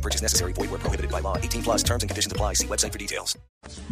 No purchase necessary. Void where prohibited by law. 18 plus terms and conditions apply. See website for details.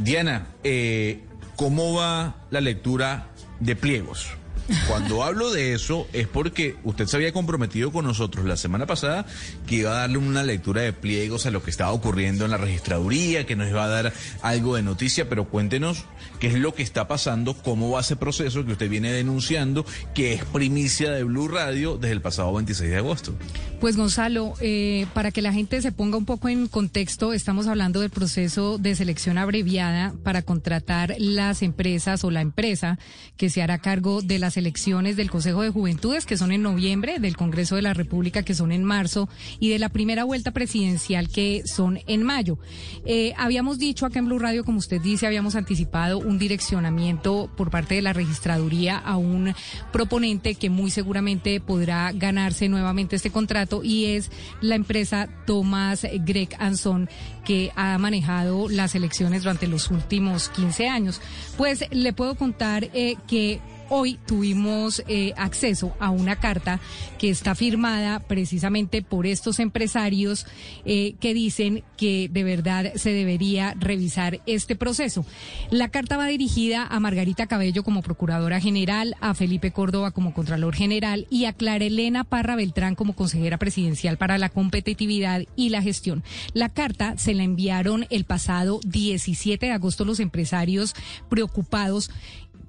Diana, eh, ¿cómo va la lectura de pliegos? Cuando hablo de eso es porque usted se había comprometido con nosotros la semana pasada que iba a darle una lectura de pliegos a lo que estaba ocurriendo en la registraduría, que nos iba a dar algo de noticia, pero cuéntenos qué es lo que está pasando, cómo va ese proceso que usted viene denunciando, que es primicia de Blue Radio desde el pasado 26 de agosto. Pues Gonzalo, eh, para que la gente se ponga un poco en contexto, estamos hablando del proceso de selección abreviada para contratar las empresas o la empresa que se hará cargo de las elecciones del Consejo de Juventudes, que son en noviembre, del Congreso de la República, que son en marzo, y de la primera vuelta presidencial, que son en mayo. Eh, habíamos dicho acá en Blue Radio, como usted dice, habíamos anticipado un direccionamiento por parte de la registraduría a un proponente que muy seguramente podrá ganarse nuevamente este contrato y es la empresa Thomas Greg Anson que ha manejado las elecciones durante los últimos 15 años. Pues le puedo contar eh, que hoy tuvimos eh, acceso a una carta que está firmada precisamente por estos empresarios eh, que dicen que de verdad se debería revisar este proceso. La carta va dirigida a Margarita Cabello como Procuradora General, a Felipe Córdoba como Contralor General y a Clara Elena Parra Beltrán como Consejera Presidencial para la Competitividad y la Gestión. La carta se la enviaron el pasado 17 de agosto los empresarios preocupados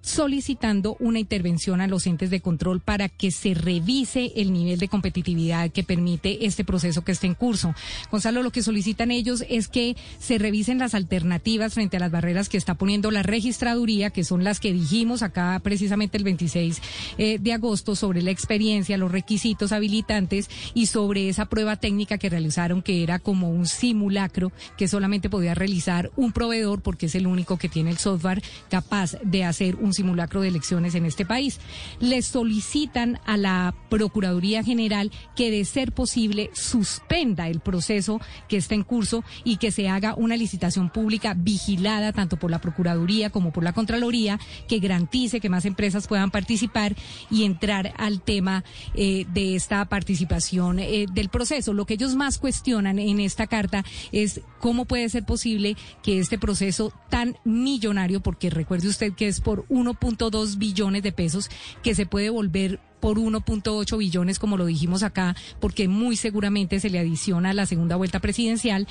solicitando una intervención a los entes de control para que se revise el nivel de competitividad que permite este proceso que está en curso. Gonzalo, lo que solicitan ellos es que se revisen las alternativas frente a las barreras que está poniendo la registraduría, que son las que dijimos acá precisamente el 26 eh, de agosto sobre la experiencia, los requisitos habilitantes y sobre esa prueba técnica que realizaron que era como un simulacro que solamente podía realizar un proveedor porque es el único que tiene el software capaz de hacer un simulacro de elecciones en este país. Le solicitan a la Procuraduría General que, de ser posible, suspenda el proceso que está en curso y que se haga una licitación pública vigilada tanto por la Procuraduría como por la Contraloría que garantice que más empresas puedan participar y entrar al tema eh, de esta participación eh, del proceso. Lo que ellos más cuestionan en esta carta es cómo puede ser posible que este proceso tan millonario, porque recuerde usted que es por 1.2 billones de pesos, que se puede volver por 1.8 billones, como lo dijimos acá, porque muy seguramente se le adiciona a la segunda vuelta presidencial.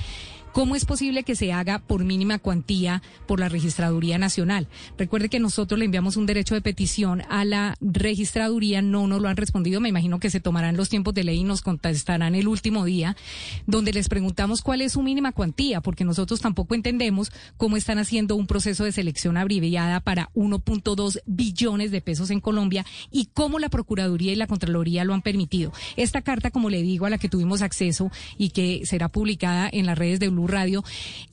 ¿Cómo es posible que se haga por mínima cuantía por la Registraduría Nacional? Recuerde que nosotros le enviamos un derecho de petición a la Registraduría, no nos lo han respondido, me imagino que se tomarán los tiempos de ley y nos contestarán el último día, donde les preguntamos cuál es su mínima cuantía, porque nosotros tampoco entendemos cómo están haciendo un proceso de selección abreviada para 1.2 billones de pesos en Colombia y cómo la Procuraduría y la Contraloría lo han permitido. Esta carta, como le digo, a la que tuvimos acceso y que será publicada en las redes de Blue Radio.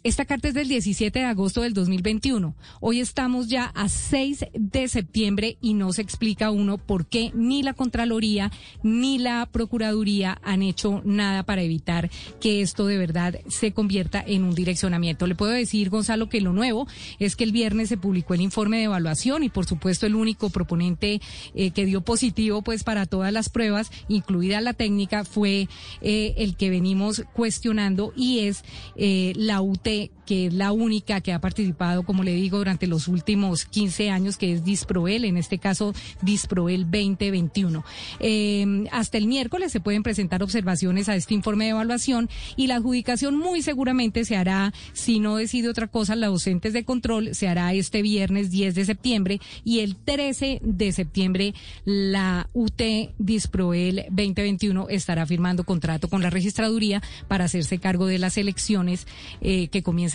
Esta carta es del 17 de agosto del 2021. Hoy estamos ya a 6 de septiembre y no se explica uno por qué ni la Contraloría ni la Procuraduría han hecho nada para evitar que esto de verdad se convierta en un direccionamiento. Le puedo decir, Gonzalo, que lo nuevo es que el viernes se publicó el informe de evaluación y por supuesto el único proponente eh, que dio positivo pues para todas las pruebas, incluida la técnica, fue eh, el que venimos cuestionando y es eh, la UT, que es la única que ha participado, como le digo, durante los últimos 15 años, que es Disproel, en este caso Disproel 2021. Eh, hasta el miércoles se pueden presentar observaciones a este informe de evaluación y la adjudicación muy seguramente se hará, si no decide otra cosa, la docentes de control se hará este viernes 10 de septiembre y el 13 de septiembre la UT Disproel 2021 estará firmando contrato con la registraduría para hacerse cargo de las elecciones eh, que comienzan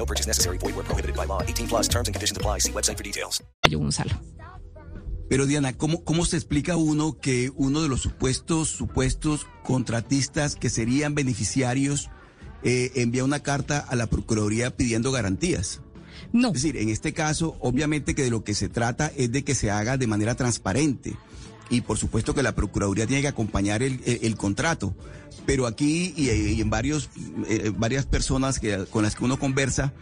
No purchase necessary. Void where prohibited by law. 18 plus terms and conditions apply. See website for details. Yo, Gonzalo. Pero Diana, ¿cómo, ¿cómo se explica uno que uno de los supuestos, supuestos contratistas que serían beneficiarios eh, envía una carta a la Procuraduría pidiendo garantías? No. Es decir, en este caso, obviamente que de lo que se trata es de que se haga de manera transparente. Y por supuesto que la Procuraduría tiene que acompañar el, el- contrato. Pero aquí y, y en varios, eh, varias personas que, con las que uno conversa,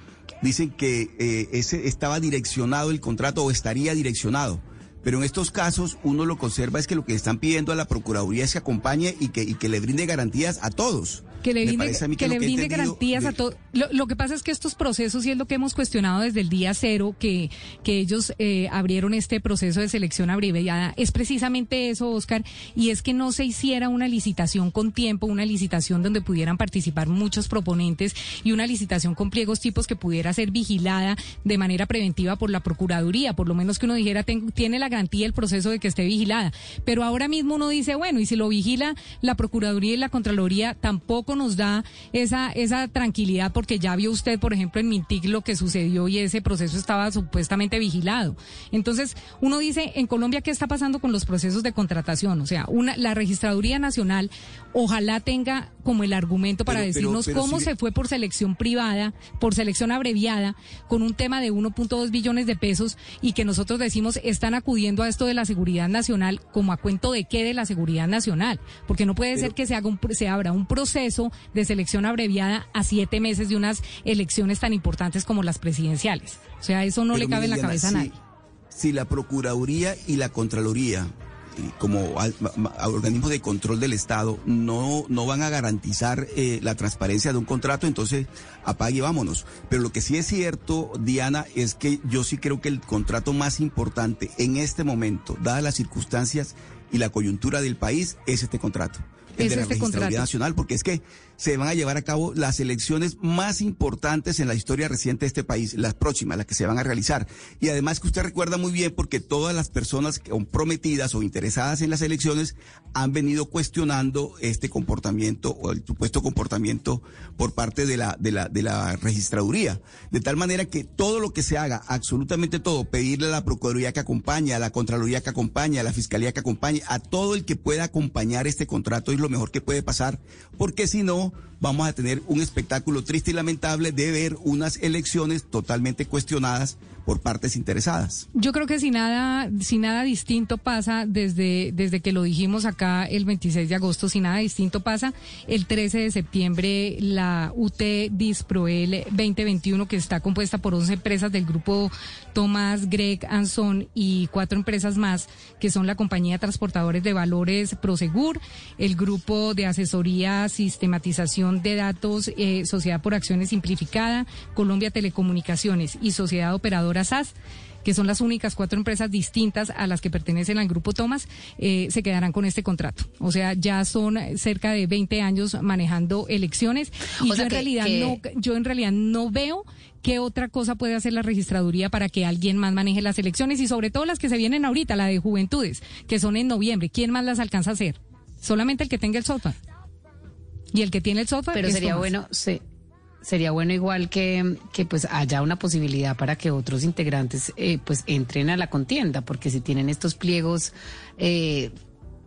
dicen que eh, ese estaba direccionado el contrato o estaría direccionado. Pero en estos casos uno lo conserva es que lo que están pidiendo a la Procuraduría es que acompañe y que, y que le brinde garantías a todos. Que le brinde, que le garantías de- a todo. Lo, lo que pasa es que estos procesos, y es lo que hemos cuestionado desde el día cero, que, que ellos eh, abrieron este proceso de selección abreviada, es precisamente eso, Oscar, y es que no se hiciera una licitación con tiempo, una licitación donde pudieran participar muchos proponentes y una licitación con pliegos tipos que pudiera ser vigilada de manera preventiva por la Procuraduría, por lo menos que uno dijera, "Ten- tiene la garantía el proceso de que esté vigilada. Pero ahora mismo uno dice, bueno, y si lo vigila la Procuraduría y la Contraloría, tampoco nos da esa, esa tranquilidad porque ya vio usted, por ejemplo, en Mintic lo que sucedió y ese proceso estaba supuestamente vigilado. Entonces, uno dice, en Colombia, ¿qué está pasando con los procesos de contratación? O sea, una, la Registraduría Nacional ojalá tenga como el argumento para Pero- pero- decirnos pero cómo si- se fue por selección privada, por selección abreviada, con un tema de 1.2 billones de pesos y que nosotros decimos están acudiendo a esto de la seguridad nacional como a cuento de qué de la seguridad nacional, porque no puede ser que se haga un, se abra un proceso de selección abreviada a siete meses de unas elecciones tan importantes como las presidenciales. O sea, eso no le cabe en la cabeza a nadie. Si la Procuraduría y la Contraloría, como al- organismos de control del Estado, no, no van a garantizar eh, la transparencia de un contrato, entonces apague y vámonos. Pero lo que sí es cierto, Diana, es que yo sí creo que el contrato más importante en este momento, dadas las circunstancias y la coyuntura del país, es este contrato. El Es de la este Registraduría. Nacional, porque es que se van a llevar a cabo las elecciones más importantes en la historia reciente de este país, las próximas, las que se van a realizar. Y además que usted recuerda muy bien porque todas las personas comprometidas o interesadas en las elecciones han venido cuestionando este comportamiento o el supuesto comportamiento por parte de la, de la, de la registraduría. De tal manera que todo lo que se haga, absolutamente todo, pedirle a la Procuraduría que acompañe, a la Contraloría que acompañe, a la Fiscalía que acompañe, a todo el que pueda acompañar este contrato es lo mejor que puede pasar, porque si no, vamos a tener un espectáculo triste y lamentable de ver unas elecciones totalmente cuestionadas por partes interesadas. Yo creo que si nada, si nada distinto pasa desde, desde que lo dijimos acá el 26 de agosto, si nada distinto pasa, el 13 de septiembre la UT Disproel 2021, que está compuesta por 11 empresas del grupo Tomás, Greg, Anson y cuatro empresas más, que son la compañía transportadores de valores Prosegur, el grupo de asesoría, sistematización de datos, eh, Sociedad por Acciones Simplificada, Colombia Telecomunicaciones y Sociedad Operadora SAS que son las únicas cuatro empresas distintas a las que pertenecen al grupo Thomas, eh, se quedarán con este contrato. O sea, ya son cerca de 20 años manejando elecciones y O yo en que- realidad que- no, yo en realidad no veo qué otra cosa puede hacer la registraduría para que alguien más maneje las elecciones y sobre todo las que se vienen ahorita, la de juventudes, que son en noviembre. ¿Quién más las alcanza a hacer? Solamente el que tenga el software. Y el que tiene el software. Pero es sería Thomas. bueno, se- sería bueno igual que, que pues haya una posibilidad para que otros integrantes eh, pues entren a la contienda, porque si tienen estos pliegos eh,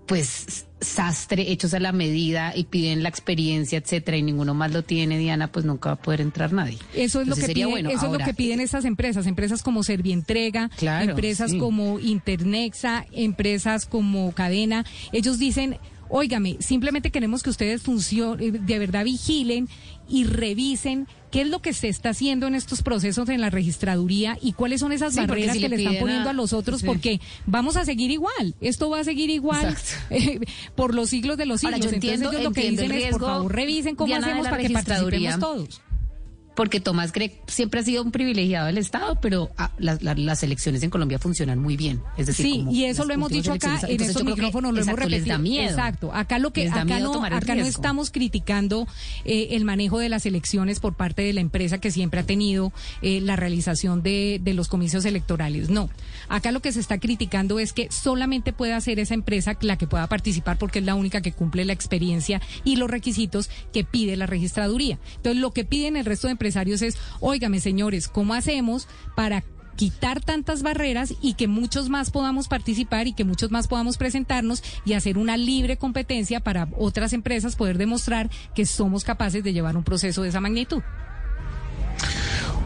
pues sastre hechos a la medida y piden la experiencia, etcétera, y ninguno más lo tiene, Diana, pues nunca va a poder entrar nadie. Eso es lo que sería piden, bueno. eso es lo que piden estas empresas, empresas como Servientrega, Claro, empresas sí. como Internexa, empresas como Cadena. Ellos dicen, óigame, simplemente queremos que ustedes funcionen, de verdad vigilen y revisen qué es lo que se está haciendo en estos procesos en la registraduría y cuáles son esas Sí, barreras si que le le están poniendo a, a- los otros, sí. porque vamos a seguir igual, esto va a seguir igual eh, por los siglos de los siglos. Ahora, yo entiendo- Entonces ellos lo que entiendo dicen es, por favor, revisen cómo Diana, hacemos para que participemos todos. Porque Tomás Gregg siempre ha sido un privilegiado del Estado, pero ah, las, elecciones en Colombia funcionan muy bien. Es decir, Sí, como y eso lo hemos dicho acá en Entonces, yo creo que, micrófonos, lo hemos exacto, les repetido. da miedo. Exacto. Acá lo que acá no acá estamos criticando eh, el manejo de las elecciones por parte de la empresa que siempre ha tenido eh, la realización de, de los comicios electorales. No. Acá lo que se está criticando es que solamente puede hacer esa empresa la que pueda participar porque es la única que cumple la experiencia y los requisitos que pide la registraduría. Entonces, lo que piden el resto de empresarios es, óigame, señores, ¿cómo hacemos para quitar tantas barreras y que muchos más podamos participar y que muchos más podamos presentarnos y hacer una libre competencia para otras empresas poder demostrar que somos capaces de llevar un proceso de esa magnitud.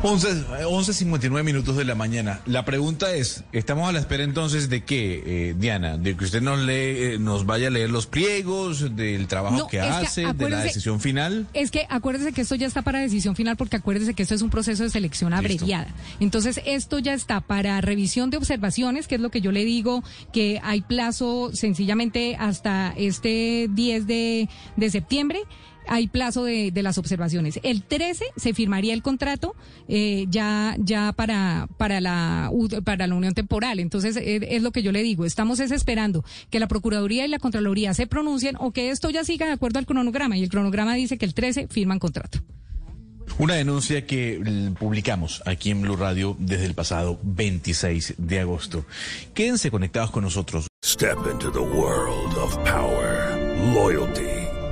11, 11.59 minutos de la mañana. La pregunta es, ¿estamos a la espera entonces de qué, eh, Diana? ¿De que usted nos, lee, eh, nos vaya a leer los pliegos, del trabajo No, que hace, de la decisión final? Es que acuérdese que esto ya está para decisión final porque acuérdese que esto es un proceso de selección Listo. abreviada. Entonces esto ya está para revisión de observaciones, que es lo que yo le digo, que hay plazo sencillamente hasta este 10 de, de septiembre. Hay plazo de, de las observaciones. El 13 se firmaría el contrato eh, ya ya para para la para la unión temporal. Entonces eh, es lo que yo le digo. Estamos es esperando que la procuraduría y la contraloría se pronuncien o que esto ya siga de acuerdo al cronograma y el cronograma dice que el 13 firman contrato. Una denuncia que mm, publicamos aquí en Blue Radio desde el pasado 26 de agosto. Quédense conectados con nosotros. Step into the world of power, loyalty,